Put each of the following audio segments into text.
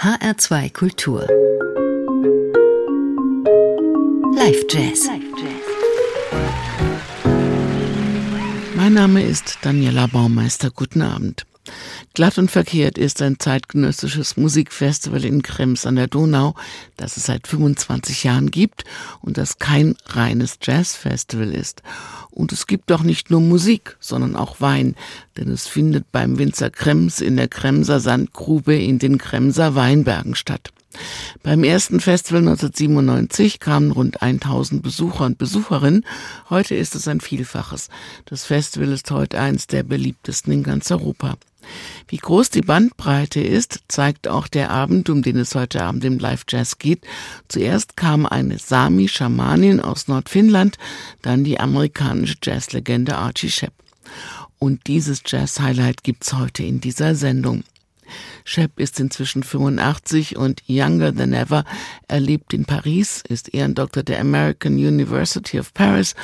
HR2 Kultur. Live Jazz. Mein Name ist Daniela Baumeister. Guten Abend. Glatt und verkehrt ist ein zeitgenössisches Musikfestival in Krems an der Donau, das es seit 25 Jahren gibt und das kein reines Jazzfestival ist. Und es gibt auch nicht nur Musik, sondern auch Wein, denn es findet beim Winzer Krems in der Kremser Sandgrube in den Kremser Weinbergen statt. Beim ersten Festival 1997 kamen rund 1000 Besucher und Besucherinnen. Heute ist es ein Vielfaches. Das Festival ist heute eines der beliebtesten in ganz Europa. Wie groß die Bandbreite ist, zeigt auch der Abend, um den es heute Abend im Live Jazz geht. Zuerst kam eine Sami-Schamanin aus Nordfinnland, dann die amerikanische Jazzlegende Archie Shepp. Und dieses Jazz-Highlight gibt's heute in dieser Sendung. Shep ist inzwischen 85 und younger than ever. Er lebt in Paris, ist Ehrendoktor der American University of Paris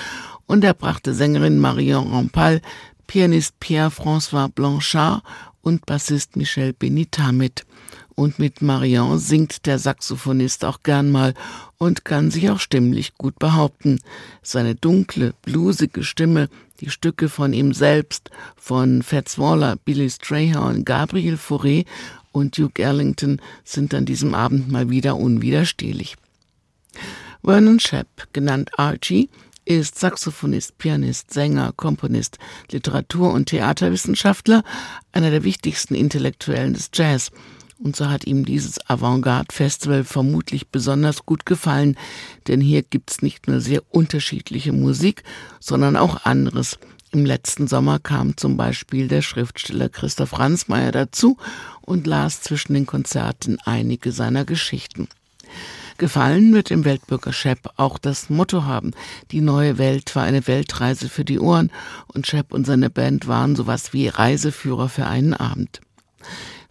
und er brachte Sängerin Marion Rampal, Pianist Pierre-François Blanchard und Bassist Michel Benita mit. Und mit Marion singt der Saxophonist auch gern mal und kann sich auch stimmlich gut behaupten. Seine dunkle, blusige Stimme, die Stücke von ihm selbst, von Fats Waller, Billy Strayhorn, Gabriel Fauré und Duke Ellington sind an diesem Abend mal wieder unwiderstehlich. Vernon Shep, genannt Archie, ist Saxophonist, Pianist, Sänger, Komponist, Literatur- und Theaterwissenschaftler, einer der wichtigsten Intellektuellen des Jazz. Und so hat ihm dieses Avantgarde-Festival vermutlich besonders gut gefallen, denn hier gibt's nicht nur sehr unterschiedliche Musik, sondern auch anderes. Im letzten Sommer kam zum Beispiel der Schriftsteller Christoph Ransmayr dazu und las zwischen den Konzerten einige seiner Geschichten. Gefallen wird dem Weltbürger Schepp auch das Motto haben. Die neue Welt war eine Weltreise für die Ohren und Schepp und seine Band waren sowas wie Reiseführer für einen Abend.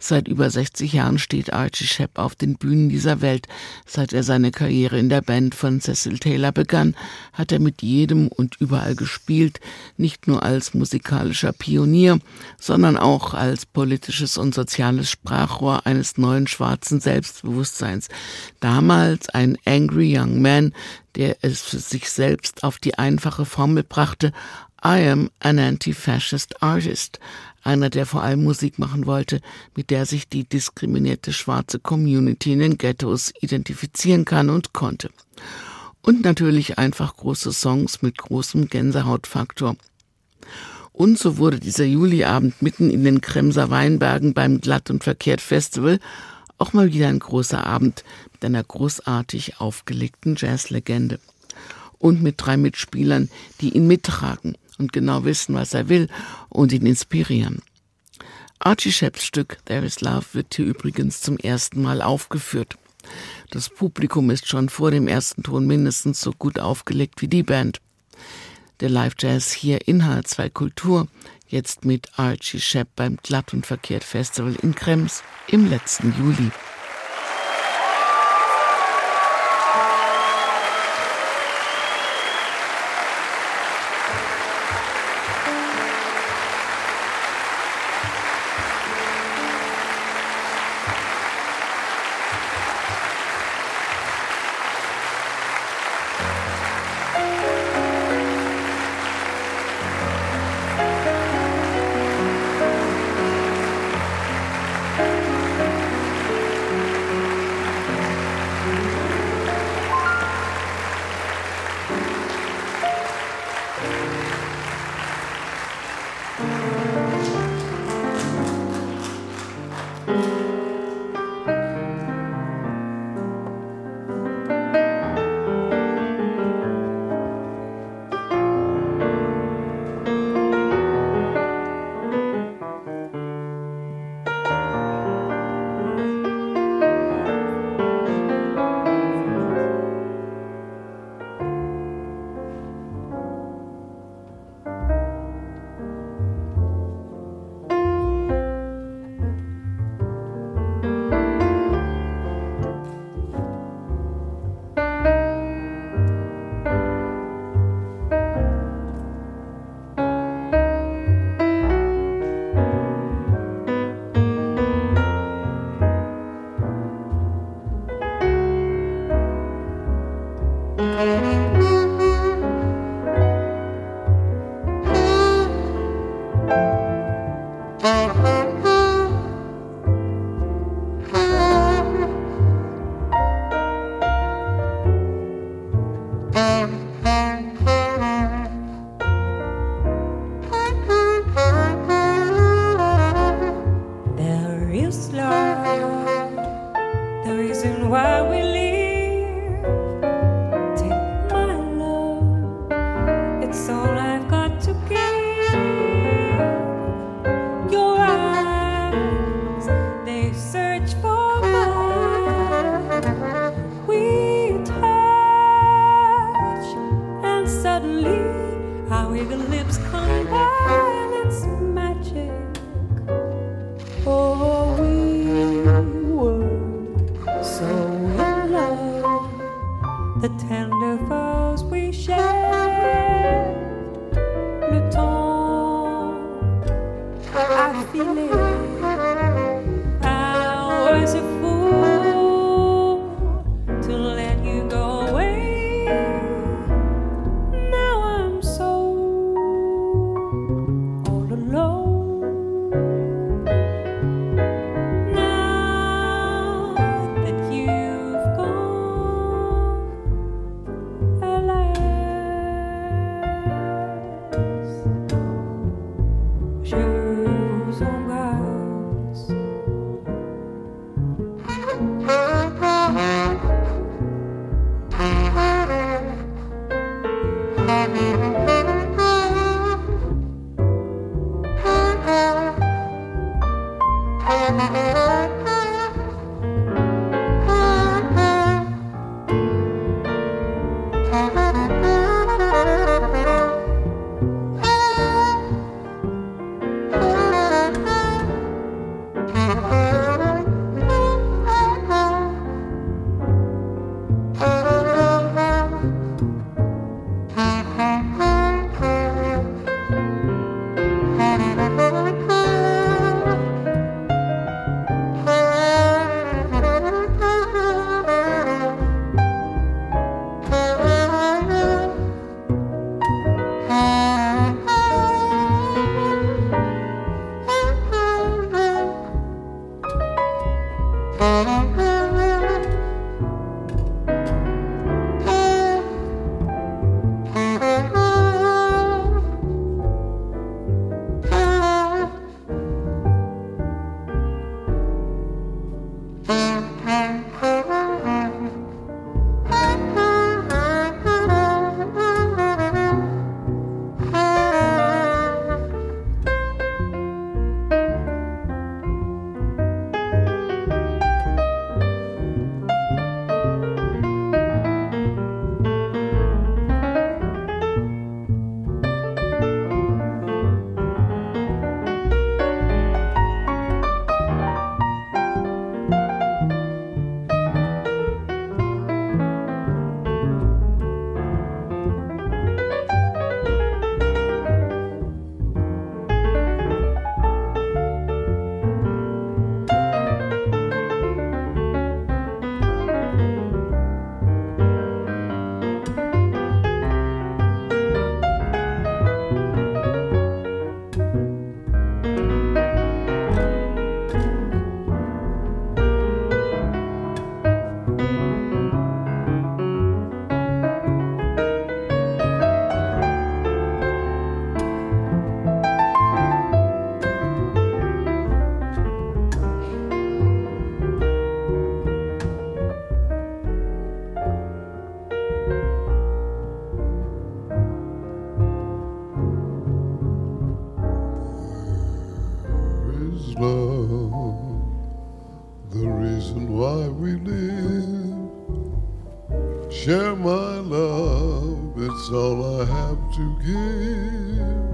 Seit über 60 Jahren steht Archie Shepp auf den Bühnen dieser Welt. Seit er seine Karriere in der Band von Cecil Taylor begann, hat er mit jedem und überall gespielt, nicht nur als musikalischer Pionier, sondern auch als politisches und soziales Sprachrohr eines neuen schwarzen Selbstbewusstseins. Damals ein angry young man, der es für sich selbst auf die einfache Formel brachte, I am an anti-fascist artist, einer, der vor allem Musik machen wollte, mit der sich die diskriminierte schwarze Community in den Ghettos identifizieren kann und konnte. Und natürlich einfach große Songs mit großem Gänsehautfaktor. Und so wurde dieser Juliabend mitten in den Kremser Weinbergen beim Glatt und Verkehrt Festival auch mal wieder ein großer Abend mit einer großartig aufgelegten Jazzlegende. Und mit drei Mitspielern, die ihn mittragen und genau wissen, was er will und ihn inspirieren. Archie Shepps Stück There is Love wird hier übrigens zum ersten Mal aufgeführt. Das Publikum ist schon vor dem ersten Ton mindestens so gut aufgelegt wie die Band. Der Live Jazz hier in H2 Kultur, jetzt mit Archie Shepp beim Glatt und Verkehrt Festival in Krems im letzten Juli. Música have to give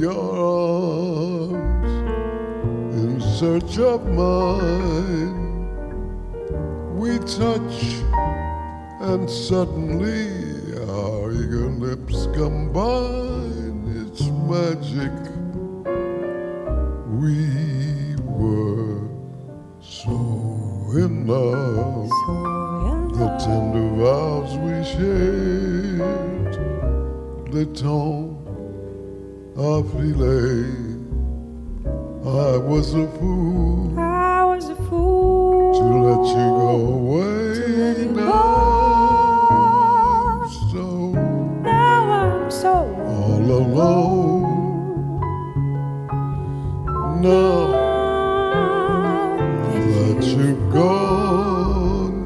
your arms in search of mine. We touch, and suddenly our eager lips combine. It's magic. We were so in love. So in love. The tender vows we share the tone of delay. I was a fool. I was a fool to let you go away. To let you now go. So now I'm so all alone. Now that you go gone,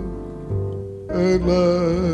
and.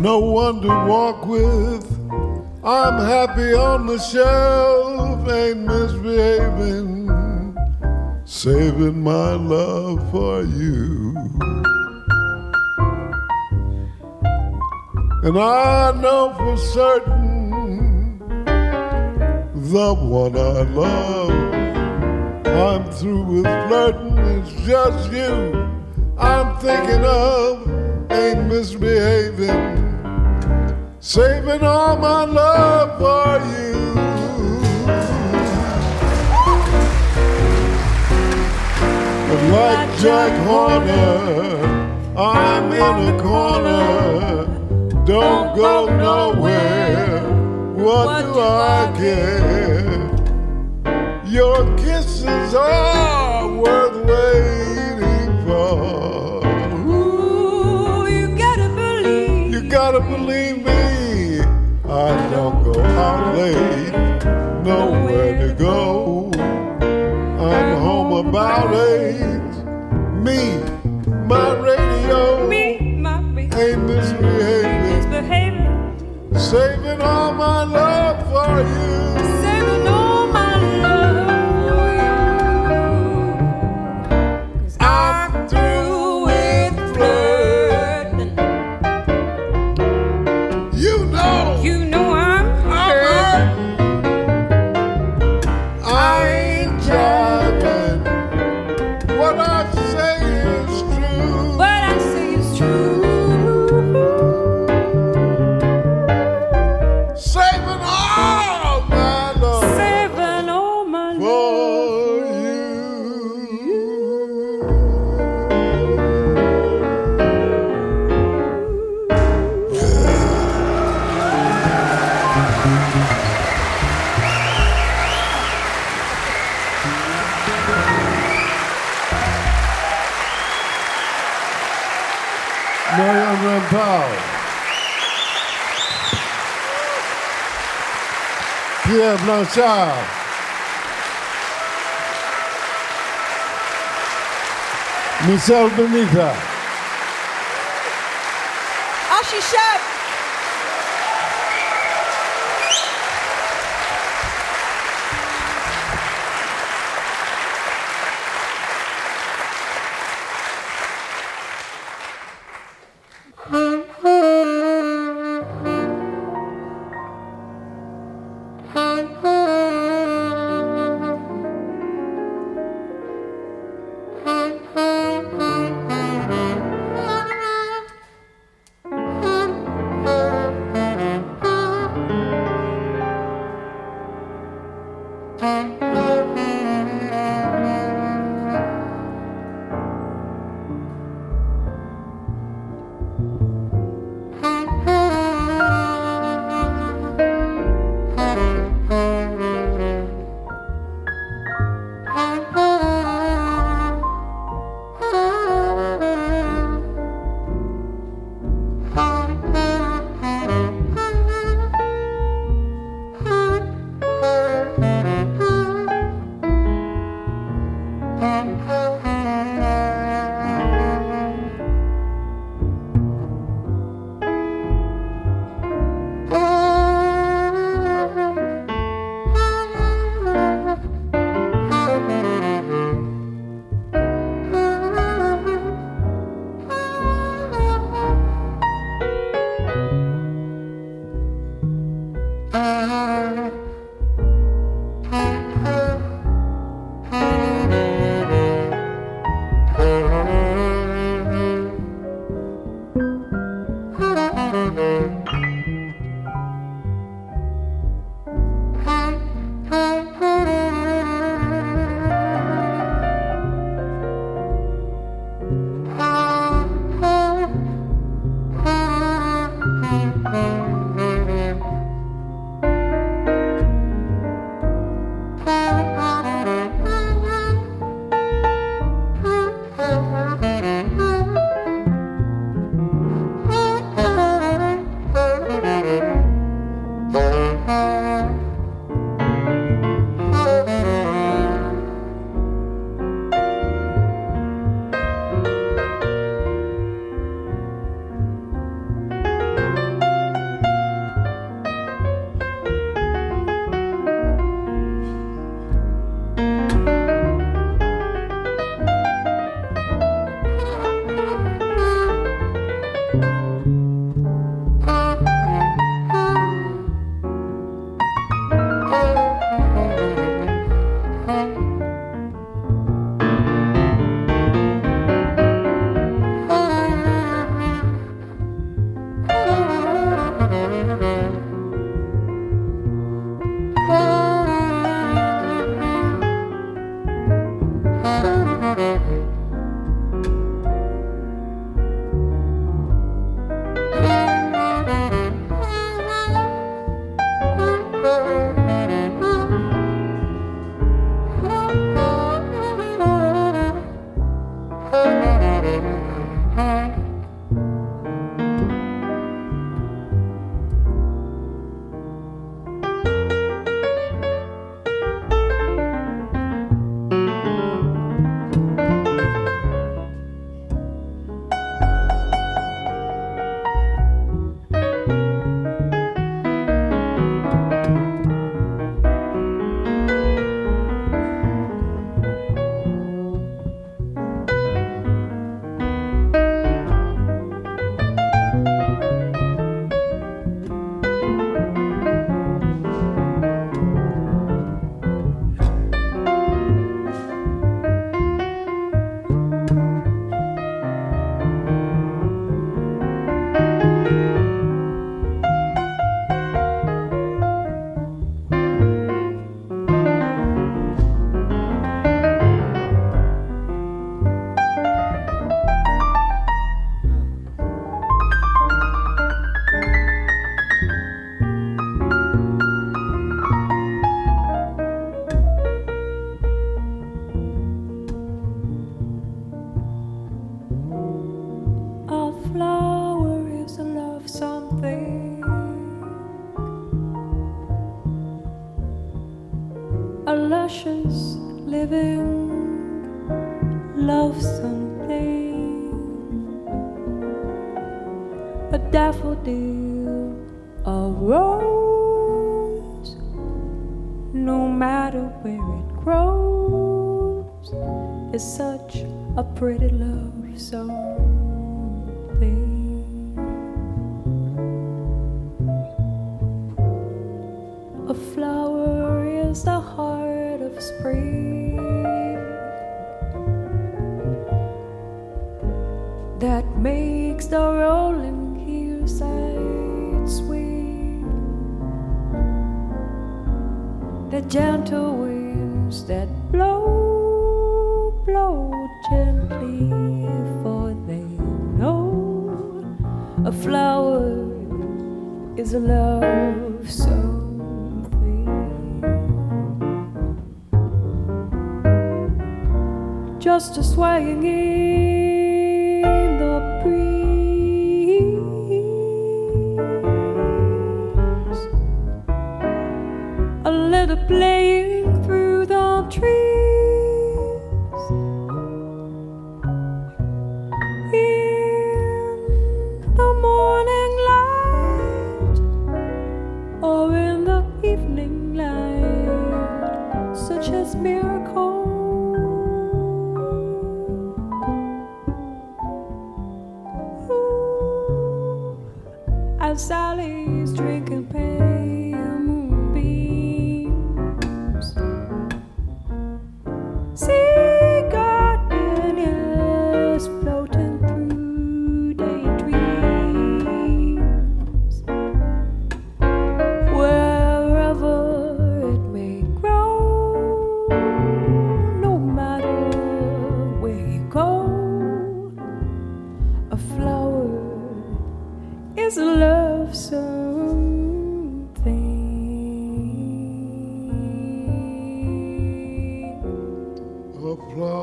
No one to walk with. I'm happy on the shelf, ain't misbehaving, saving my love for you. And I know for certain the one I love. I'm through with flirting, it's just you I'm thinking of, ain't misbehaving, saving all my love for you. But like Jack Horner, I'm in a corner, don't go nowhere. What do I care? Your kisses are worth waiting for. Ooh, you gotta believe. You gotta believe me. I don't go out late, nowhere to go. I'm home about eight. Me, my radio, Me, my baby, ain't misbehaving, misbehaving. saving all my love for you. Pierre Blanchard. Michel Benita. Is such a pretty love something. A flower is the heart of spring that makes the rolling hillside swing. The gentle winds that flower is a love something. Just a swaying in the breeze, a little playing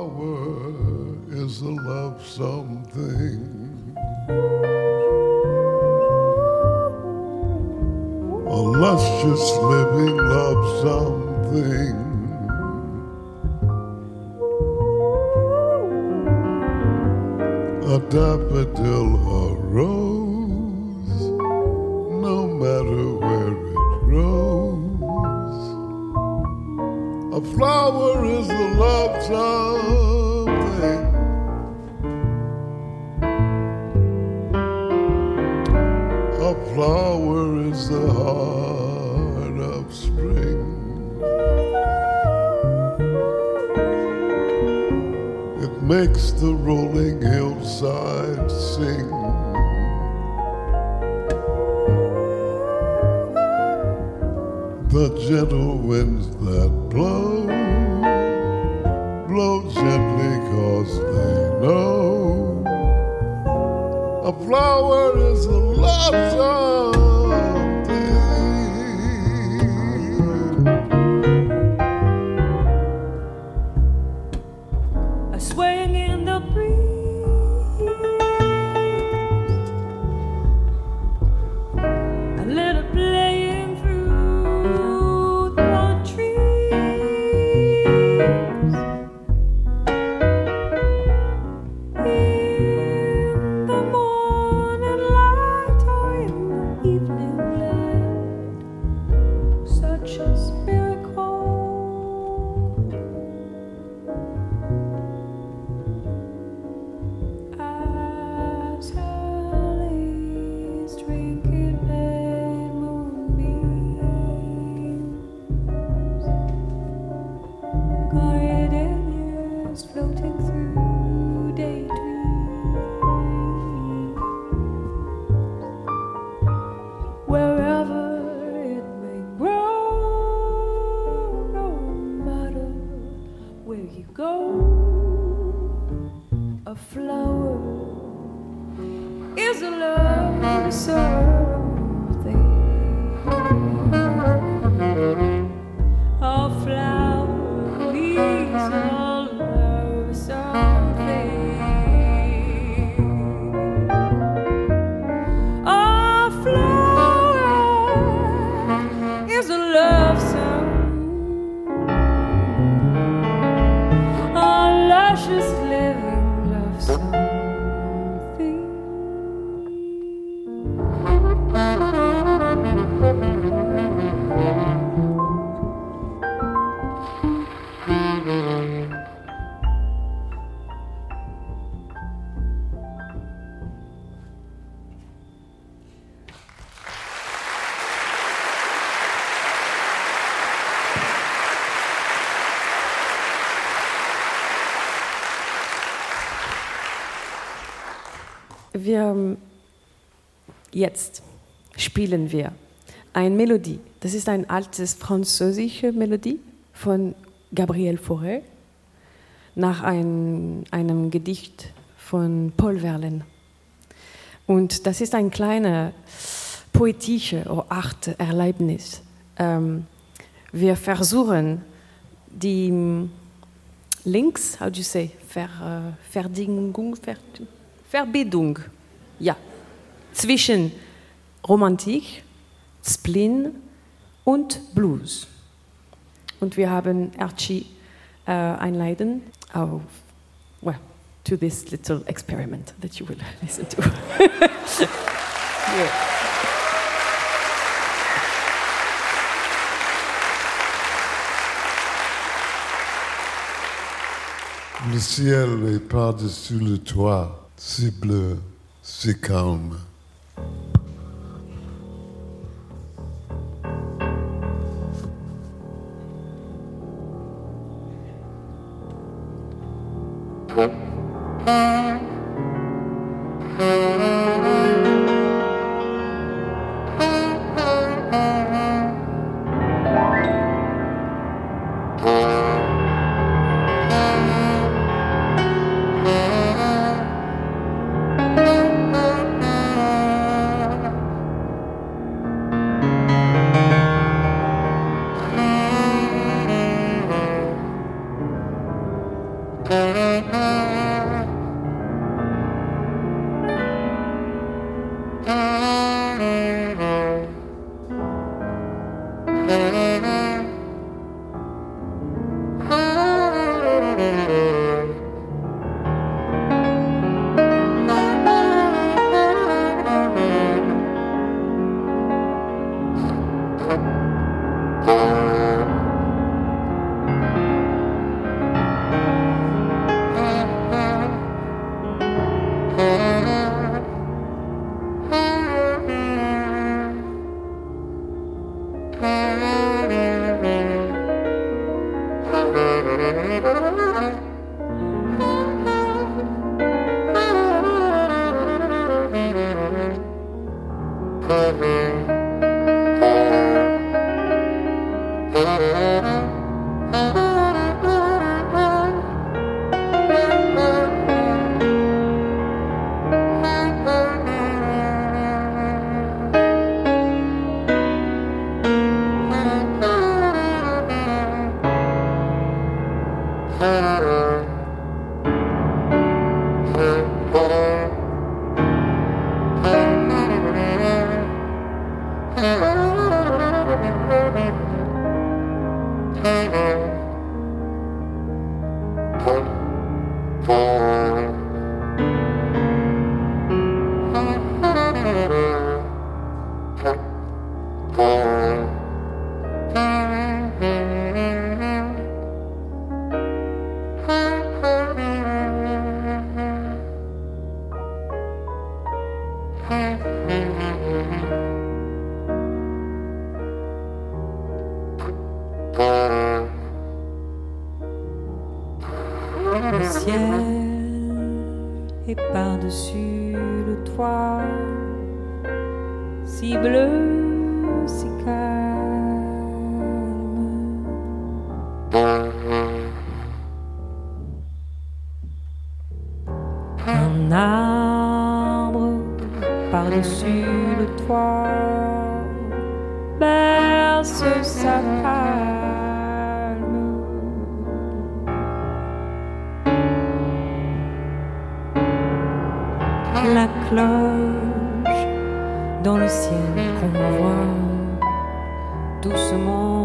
A flower is a love something. A luscious living love something. A daffodil, a rose, no matter where it grows. A flower is a love something. Makes the rolling hillside sing. The gentle winds that blow, blow gently cause they know a flower is a love something. Wir jetzt spielen wir eine Melodie. Das ist eine alte französische Melodie von Gabriel Fauré nach ein, einem Gedicht von Paul Verlaine. Und das ist ein kleines poetische oder Art Erlebnis. Ähm, wir versuchen die Links, how do you say, Ver, äh, Verdingung, Ver, Verbindung, ja, zwischen Romantik, Spleen und Blues. Und wir haben Archie äh, einleiten auf, well, to this little experiment that you will listen to. yeah. Le ciel est par-dessus le toit, c'est bleu, c'est calme. Mm-hmm. Doucement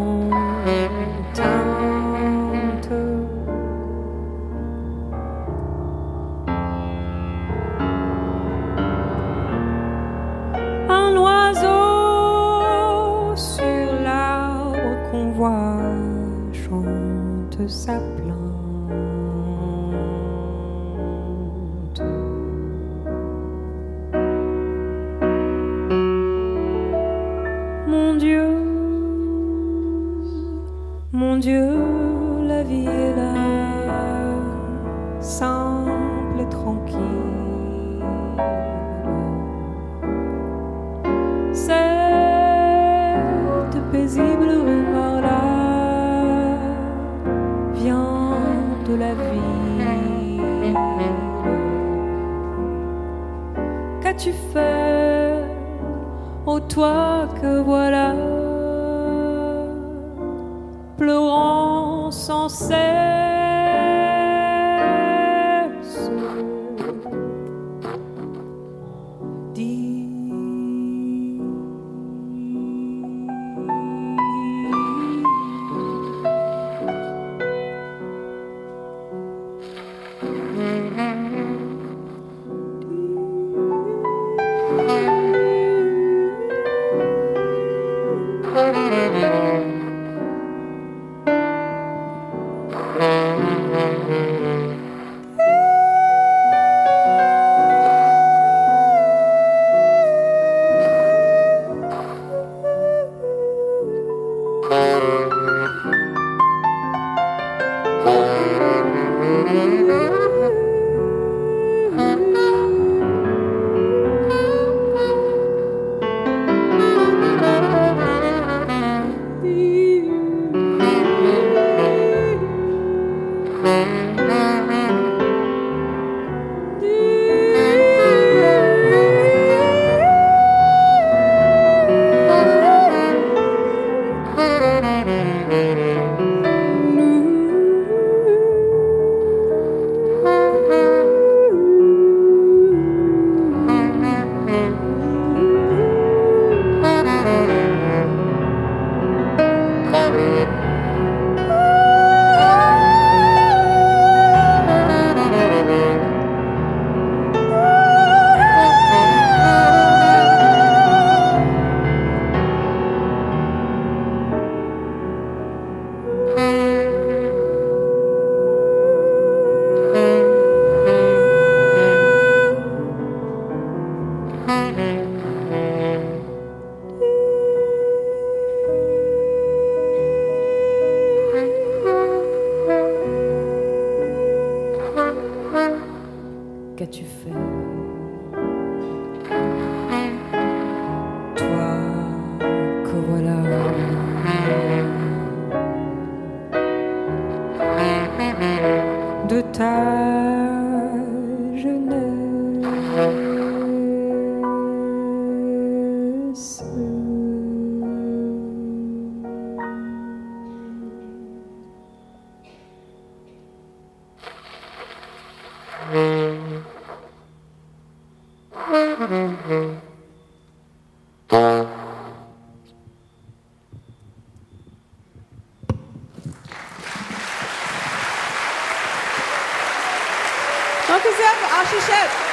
Danke sehr für Aschi Chef.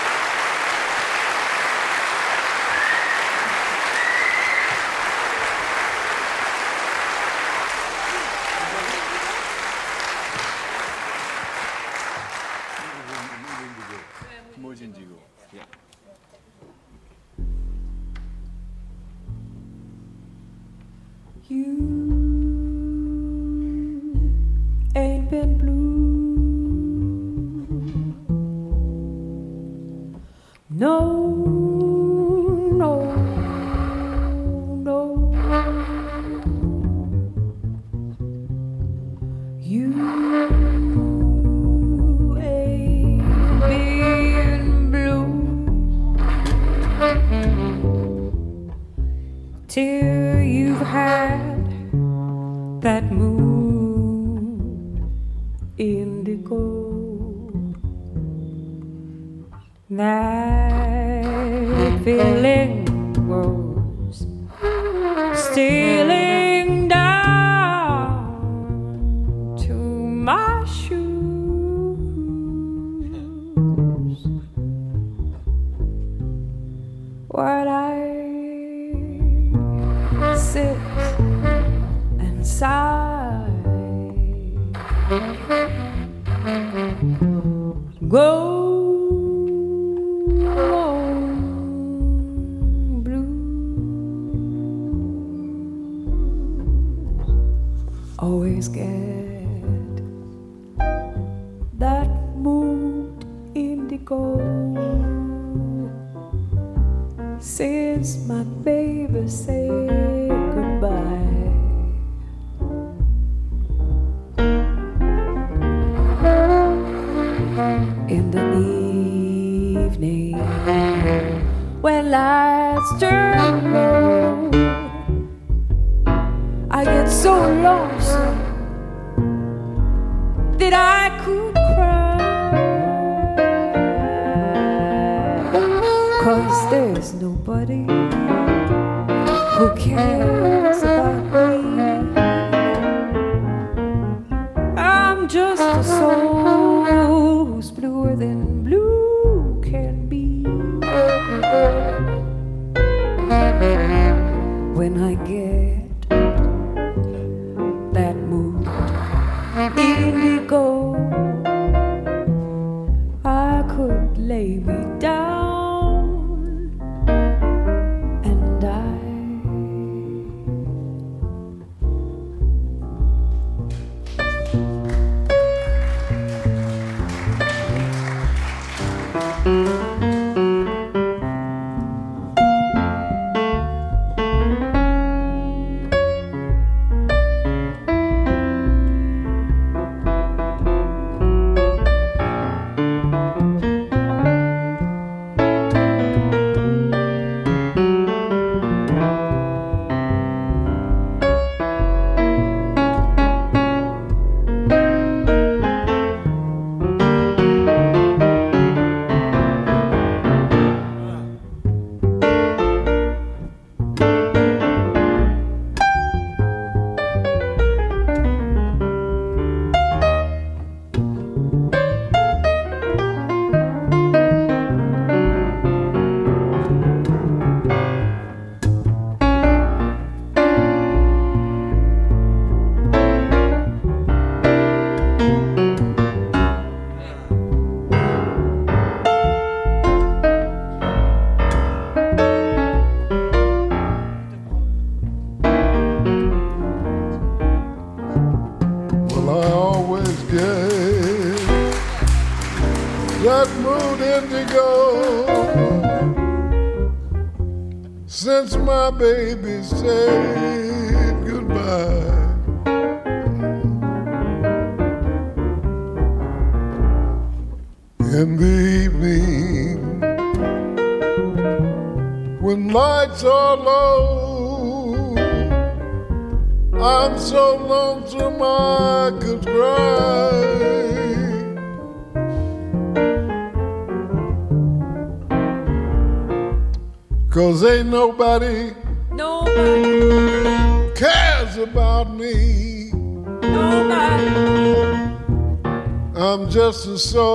so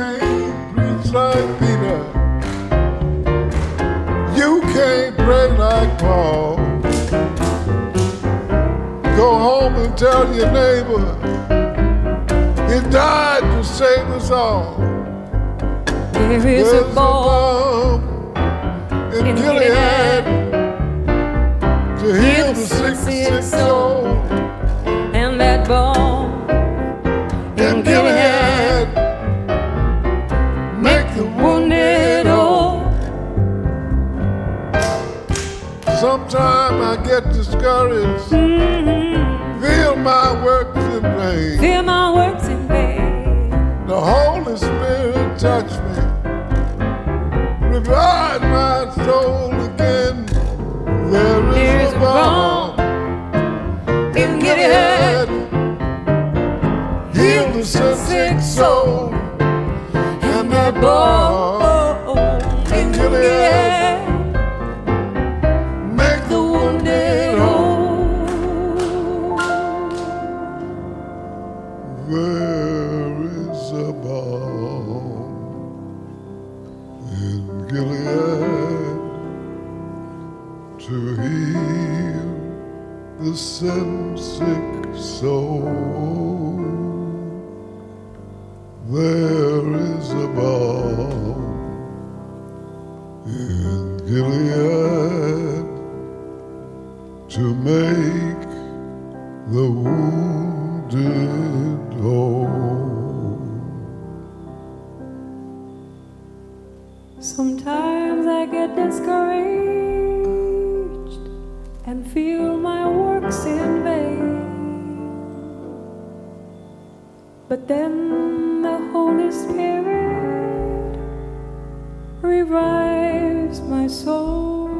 can't preach like Peter. You can't pray like Paul. Go home and tell your neighbor, He died to save us all. There is a bomb in, in Gilead, Gilead to heal the sick, sick soul. Sometimes I get discouraged. Mm-hmm. Feel my works in vain. Feel my works in vain. The Holy Spirit touch me. Revive my soul again. There is, there is a bomb in Gilead. Heal the sick soul and that boy. But then the Holy Spirit revives my soul.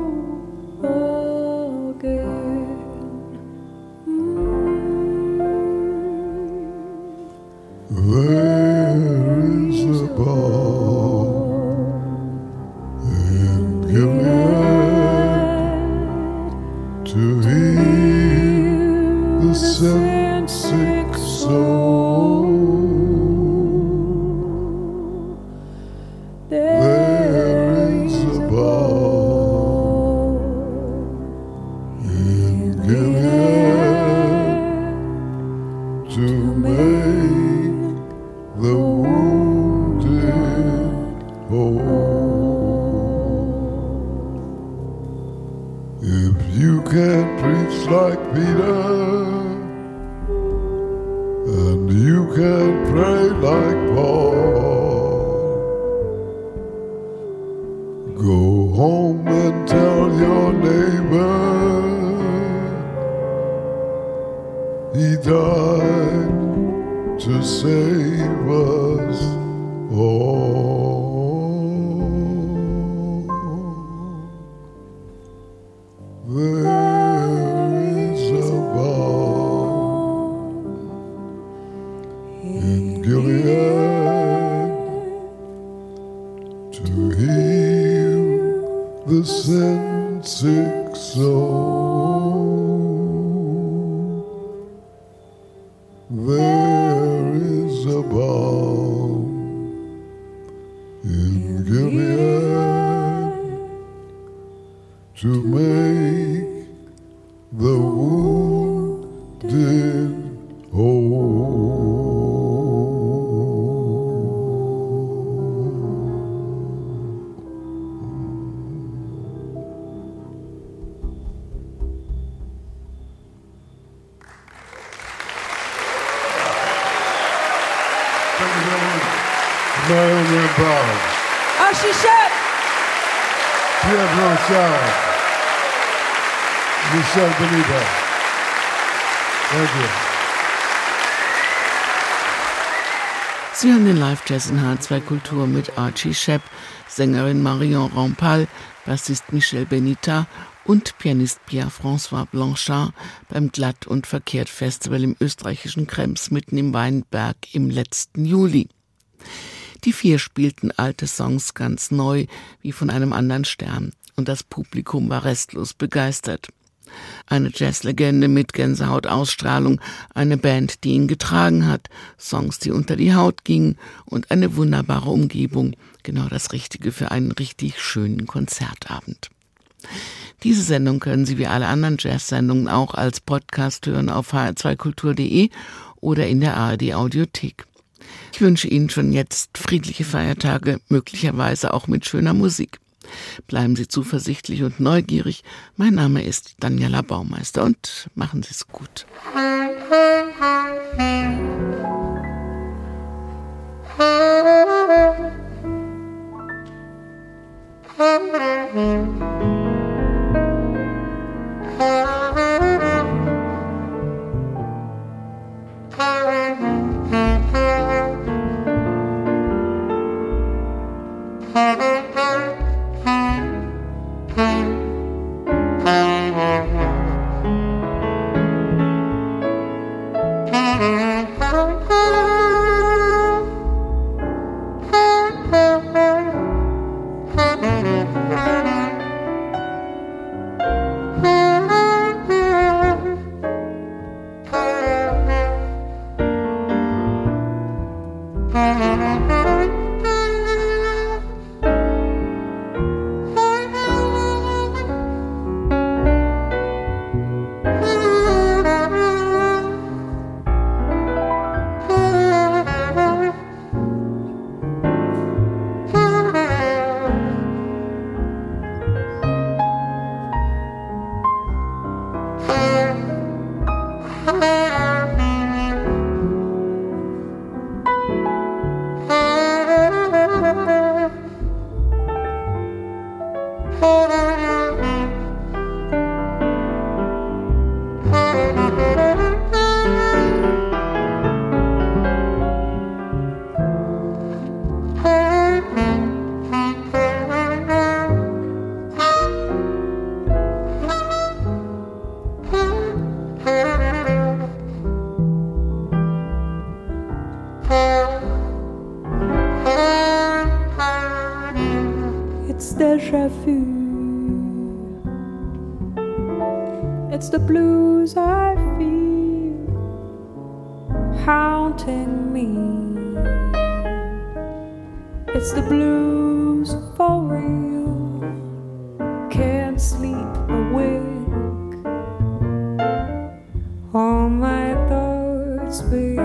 To make the Live-Jazz in H2 Kultur mit Archie Shepp, Sängerin Marion Rampal, Bassist Michel Benita und Pianist Pierre-François Blanchard beim Glatt und Verkehrt Festival im österreichischen Krems mitten im Weinberg im letzten Juli. Die vier spielten alte Songs ganz neu, wie von einem anderen Stern, und das Publikum war restlos begeistert. Eine Jazzlegende mit Gänsehautausstrahlung, eine Band, die ihn getragen hat, Songs, die unter die Haut gingen und eine wunderbare Umgebung, genau das Richtige für einen richtig schönen Konzertabend. Diese Sendung können Sie wie alle anderen Jazz-Sendungen auch als Podcast hören auf hr2kultur.de oder in der ARD Audiothek. Ich wünsche Ihnen schon jetzt friedliche Feiertage, möglicherweise auch mit schöner Musik. Bleiben Sie zuversichtlich und neugierig. Mein Name ist Daniela Baumeister und machen Sie es gut. It's whisper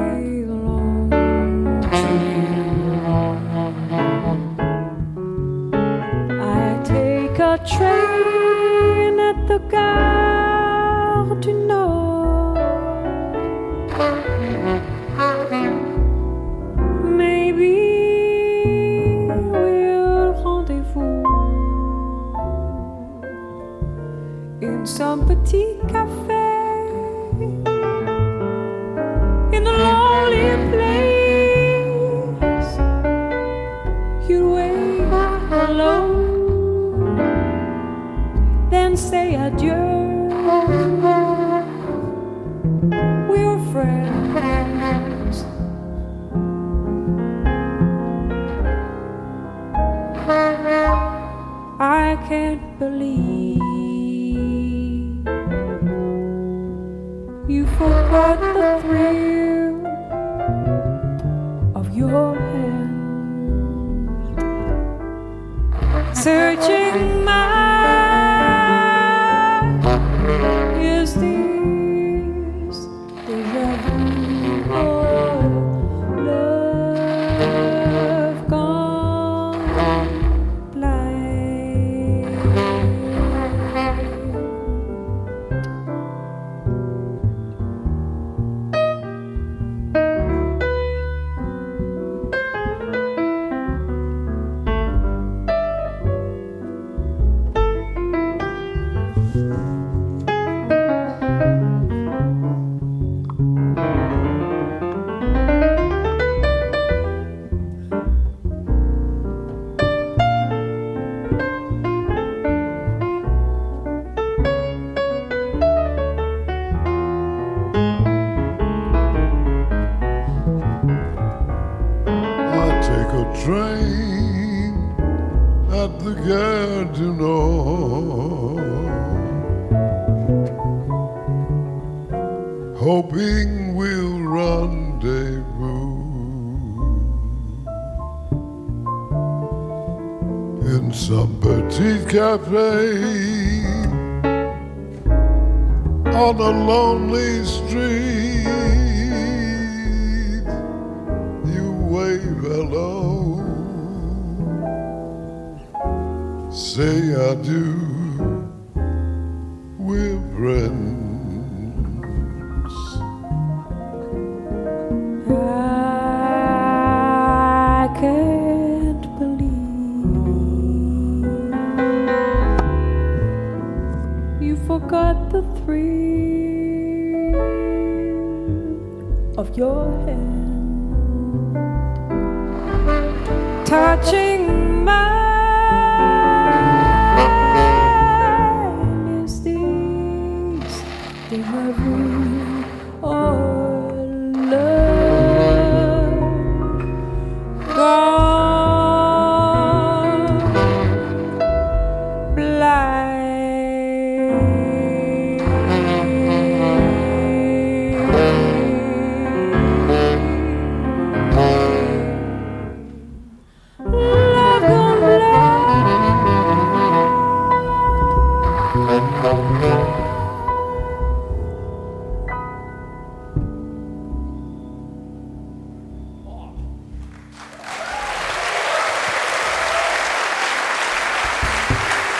Du Nord, hoping we'll rendezvous in some petite cafe on a lonely street. You wave hello, say I do,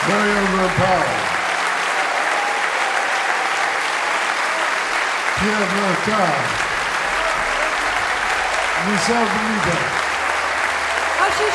very overpowered. Pierre Brocard. Michel Benito. How she